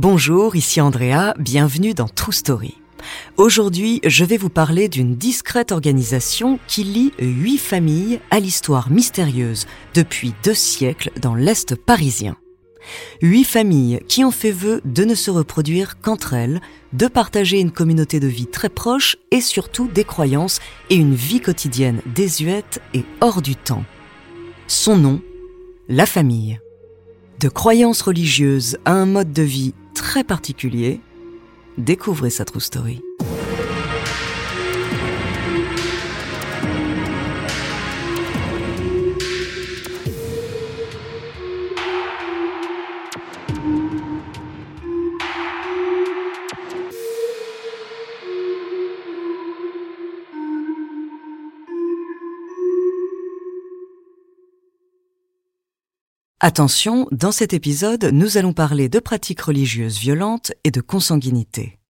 Bonjour, ici Andrea, bienvenue dans True Story. Aujourd'hui, je vais vous parler d'une discrète organisation qui lie huit familles à l'histoire mystérieuse depuis deux siècles dans l'Est parisien. Huit familles qui ont fait vœu de ne se reproduire qu'entre elles, de partager une communauté de vie très proche et surtout des croyances et une vie quotidienne désuète et hors du temps. Son nom, la famille. De croyances religieuses à un mode de vie très particulier, découvrez sa true story. Attention, dans cet épisode, nous allons parler de pratiques religieuses violentes et de consanguinité.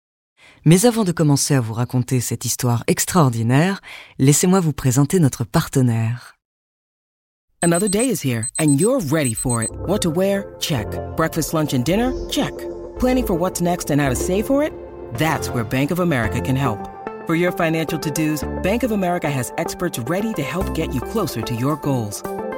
Mais avant de commencer à vous raconter cette histoire extraordinaire, laissez-moi vous présenter notre partenaire. Another day is here and you're ready for it. What to wear? Check. Breakfast, lunch and dinner? Check. Planning for what's next and how to save for it? That's where Bank of America can help. For your financial to-dos, Bank of America has experts ready to help get you closer to your goals.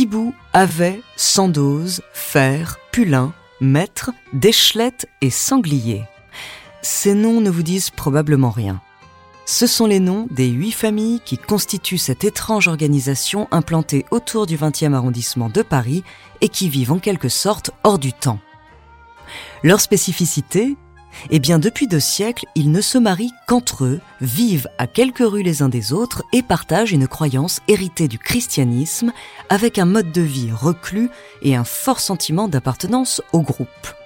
Thibaut avait Sandoz, Fer, Pulin, Maître, Déchelette et Sanglier. Ces noms ne vous disent probablement rien. Ce sont les noms des huit familles qui constituent cette étrange organisation implantée autour du 20e arrondissement de Paris et qui vivent en quelque sorte hors du temps. Leur spécificité eh bien, depuis deux siècles, ils ne se marient qu'entre eux, vivent à quelques rues les uns des autres et partagent une croyance héritée du christianisme avec un mode de vie reclus et un fort sentiment d'appartenance au groupe.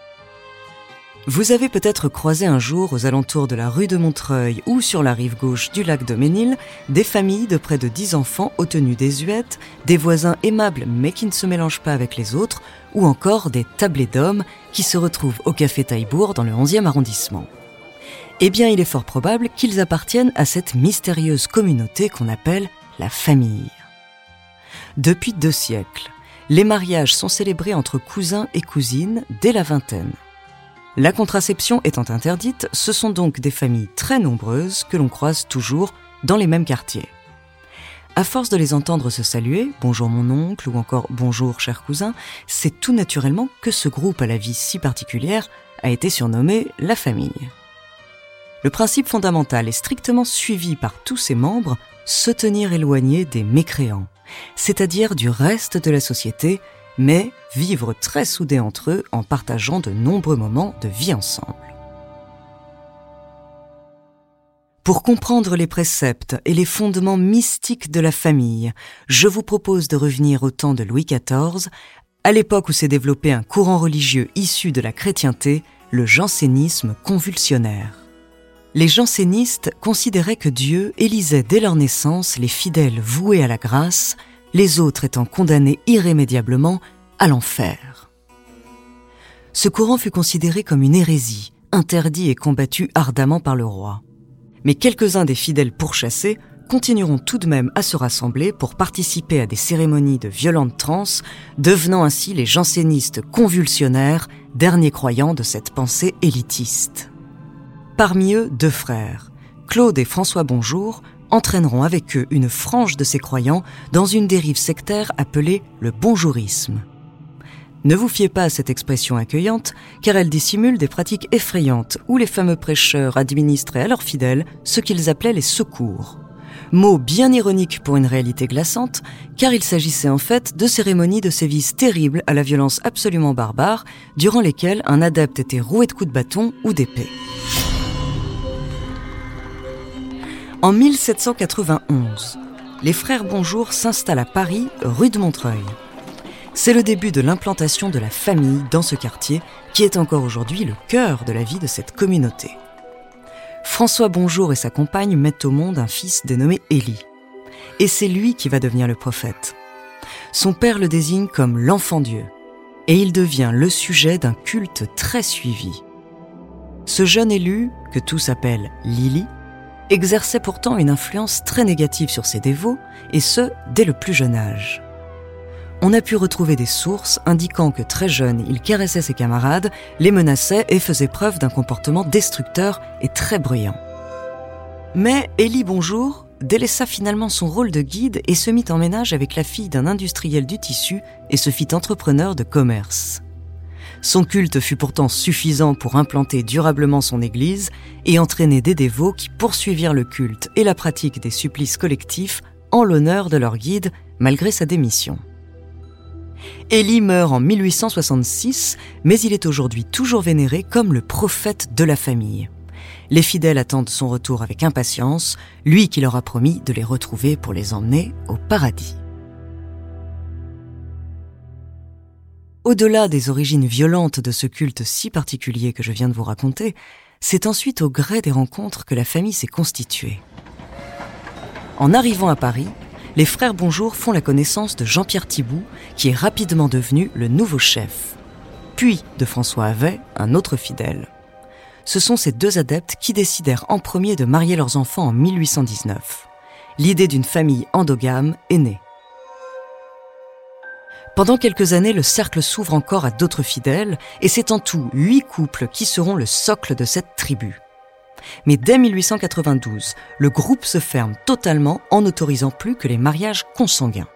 Vous avez peut-être croisé un jour aux alentours de la rue de Montreuil ou sur la rive gauche du lac de Ménil des familles de près de dix enfants aux tenues désuètes, des voisins aimables mais qui ne se mélangent pas avec les autres, ou encore des tablés d'hommes qui se retrouvent au café Taillebourg dans le 11e arrondissement. Eh bien, il est fort probable qu'ils appartiennent à cette mystérieuse communauté qu'on appelle la famille. Depuis deux siècles, les mariages sont célébrés entre cousins et cousines dès la vingtaine. La contraception étant interdite, ce sont donc des familles très nombreuses que l'on croise toujours dans les mêmes quartiers. À force de les entendre se saluer, bonjour mon oncle ou encore bonjour cher cousin, c'est tout naturellement que ce groupe à la vie si particulière a été surnommé la famille. Le principe fondamental est strictement suivi par tous ses membres, se tenir éloigné des mécréants, c'est-à-dire du reste de la société mais vivre très soudés entre eux en partageant de nombreux moments de vie ensemble. Pour comprendre les préceptes et les fondements mystiques de la famille, je vous propose de revenir au temps de Louis XIV, à l'époque où s'est développé un courant religieux issu de la chrétienté, le jansénisme convulsionnaire. Les jansénistes considéraient que Dieu élisait dès leur naissance les fidèles voués à la grâce les autres étant condamnés irrémédiablement à l'enfer. Ce courant fut considéré comme une hérésie, interdit et combattu ardemment par le roi. Mais quelques-uns des fidèles pourchassés continueront tout de même à se rassembler pour participer à des cérémonies de violentes transes, devenant ainsi les jansénistes convulsionnaires, derniers croyants de cette pensée élitiste. Parmi eux, deux frères, Claude et François Bonjour, entraîneront avec eux une frange de ces croyants dans une dérive sectaire appelée le bonjourisme. Ne vous fiez pas à cette expression accueillante, car elle dissimule des pratiques effrayantes où les fameux prêcheurs administraient à leurs fidèles ce qu'ils appelaient les secours. Mot bien ironique pour une réalité glaçante, car il s'agissait en fait de cérémonies de sévices terribles à la violence absolument barbare, durant lesquelles un adepte était roué de coups de bâton ou d'épée. En 1791, les frères Bonjour s'installent à Paris, rue de Montreuil. C'est le début de l'implantation de la famille dans ce quartier, qui est encore aujourd'hui le cœur de la vie de cette communauté. François Bonjour et sa compagne mettent au monde un fils dénommé Élie. Et c'est lui qui va devenir le prophète. Son père le désigne comme l'enfant Dieu, et il devient le sujet d'un culte très suivi. Ce jeune élu, que tous appellent Lily, exerçait pourtant une influence très négative sur ses dévots, et ce, dès le plus jeune âge. On a pu retrouver des sources indiquant que très jeune, il caressait ses camarades, les menaçait et faisait preuve d'un comportement destructeur et très bruyant. Mais Élie Bonjour délaissa finalement son rôle de guide et se mit en ménage avec la fille d'un industriel du tissu et se fit entrepreneur de commerce. Son culte fut pourtant suffisant pour implanter durablement son Église et entraîner des dévots qui poursuivirent le culte et la pratique des supplices collectifs en l'honneur de leur guide malgré sa démission. Élie meurt en 1866, mais il est aujourd'hui toujours vénéré comme le prophète de la famille. Les fidèles attendent son retour avec impatience, lui qui leur a promis de les retrouver pour les emmener au paradis. Au-delà des origines violentes de ce culte si particulier que je viens de vous raconter, c'est ensuite au gré des rencontres que la famille s'est constituée. En arrivant à Paris, les frères Bonjour font la connaissance de Jean-Pierre Thibout, qui est rapidement devenu le nouveau chef, puis de François Havet, un autre fidèle. Ce sont ces deux adeptes qui décidèrent en premier de marier leurs enfants en 1819. L'idée d'une famille endogame est née. Pendant quelques années, le cercle s'ouvre encore à d'autres fidèles, et c'est en tout huit couples qui seront le socle de cette tribu. Mais dès 1892, le groupe se ferme totalement en n'autorisant plus que les mariages consanguins.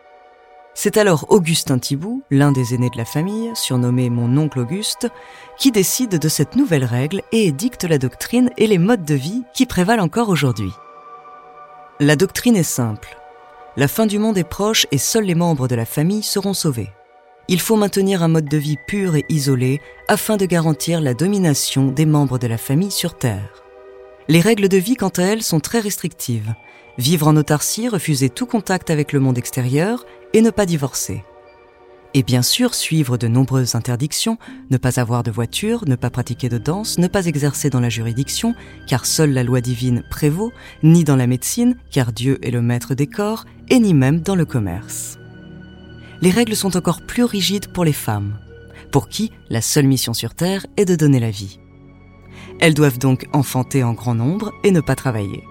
C'est alors Augustin Thibault, l'un des aînés de la famille, surnommé mon oncle Auguste, qui décide de cette nouvelle règle et édicte la doctrine et les modes de vie qui prévalent encore aujourd'hui. La doctrine est simple. La fin du monde est proche et seuls les membres de la famille seront sauvés. Il faut maintenir un mode de vie pur et isolé afin de garantir la domination des membres de la famille sur Terre. Les règles de vie, quant à elles, sont très restrictives. Vivre en autarcie, refuser tout contact avec le monde extérieur et ne pas divorcer. Et bien sûr, suivre de nombreuses interdictions, ne pas avoir de voiture, ne pas pratiquer de danse, ne pas exercer dans la juridiction, car seule la loi divine prévaut, ni dans la médecine, car Dieu est le maître des corps, et ni même dans le commerce. Les règles sont encore plus rigides pour les femmes, pour qui la seule mission sur Terre est de donner la vie. Elles doivent donc enfanter en grand nombre et ne pas travailler.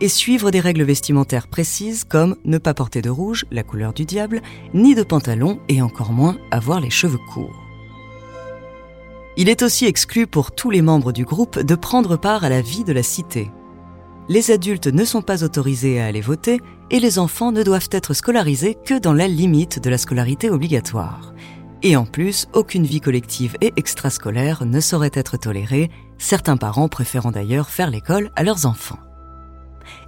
Et suivre des règles vestimentaires précises comme ne pas porter de rouge, la couleur du diable, ni de pantalon et encore moins avoir les cheveux courts. Il est aussi exclu pour tous les membres du groupe de prendre part à la vie de la cité, les adultes ne sont pas autorisés à aller voter et les enfants ne doivent être scolarisés que dans la limite de la scolarité obligatoire. Et en plus, aucune vie collective et extrascolaire ne saurait être tolérée, certains parents préférant d'ailleurs faire l'école à leurs enfants.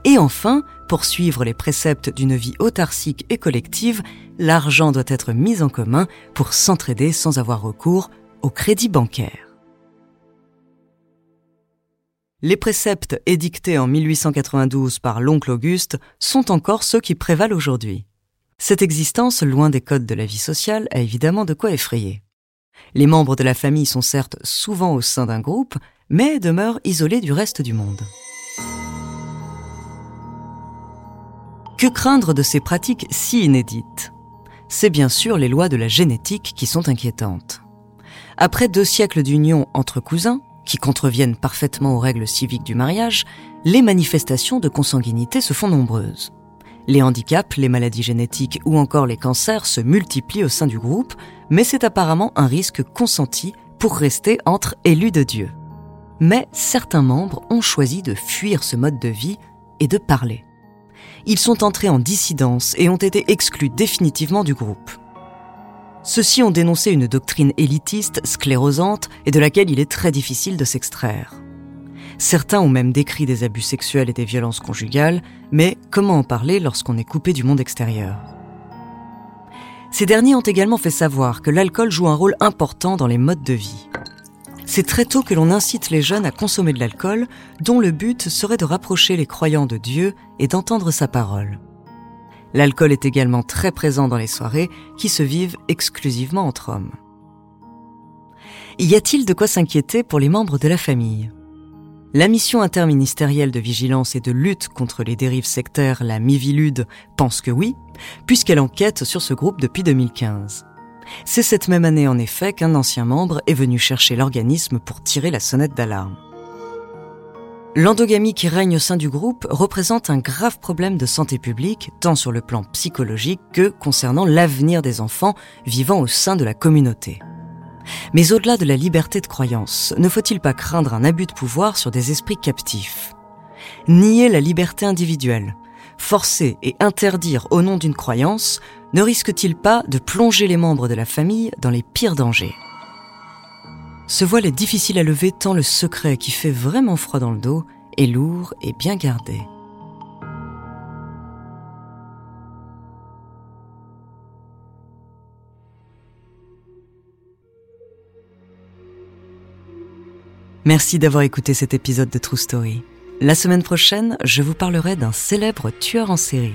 Et enfin, pour suivre les préceptes d'une vie autarcique et collective, l'argent doit être mis en commun pour s'entraider sans avoir recours au crédit bancaire. Les préceptes édictés en 1892 par l'oncle Auguste sont encore ceux qui prévalent aujourd'hui. Cette existence, loin des codes de la vie sociale, a évidemment de quoi effrayer. Les membres de la famille sont certes souvent au sein d'un groupe, mais demeurent isolés du reste du monde. Que craindre de ces pratiques si inédites? C'est bien sûr les lois de la génétique qui sont inquiétantes. Après deux siècles d'union entre cousins, qui contreviennent parfaitement aux règles civiques du mariage, les manifestations de consanguinité se font nombreuses. Les handicaps, les maladies génétiques ou encore les cancers se multiplient au sein du groupe, mais c'est apparemment un risque consenti pour rester entre élus de Dieu. Mais certains membres ont choisi de fuir ce mode de vie et de parler. Ils sont entrés en dissidence et ont été exclus définitivement du groupe. Ceux-ci ont dénoncé une doctrine élitiste, sclérosante et de laquelle il est très difficile de s'extraire. Certains ont même décrit des abus sexuels et des violences conjugales, mais comment en parler lorsqu'on est coupé du monde extérieur? Ces derniers ont également fait savoir que l'alcool joue un rôle important dans les modes de vie. C'est très tôt que l'on incite les jeunes à consommer de l'alcool, dont le but serait de rapprocher les croyants de Dieu et d'entendre sa parole. L'alcool est également très présent dans les soirées qui se vivent exclusivement entre hommes. Y a-t-il de quoi s'inquiéter pour les membres de la famille? La mission interministérielle de vigilance et de lutte contre les dérives sectaires, la Mivilude, pense que oui, puisqu'elle enquête sur ce groupe depuis 2015. C'est cette même année en effet qu'un ancien membre est venu chercher l'organisme pour tirer la sonnette d'alarme. L'endogamie qui règne au sein du groupe représente un grave problème de santé publique, tant sur le plan psychologique que concernant l'avenir des enfants vivant au sein de la communauté. Mais au-delà de la liberté de croyance, ne faut-il pas craindre un abus de pouvoir sur des esprits captifs? Nier la liberté individuelle, forcer et interdire au nom d'une croyance, ne risque-t-il pas de plonger les membres de la famille dans les pires dangers? Ce voile est difficile à lever tant le secret qui fait vraiment froid dans le dos est lourd et bien gardé. Merci d'avoir écouté cet épisode de True Story. La semaine prochaine, je vous parlerai d'un célèbre tueur en série.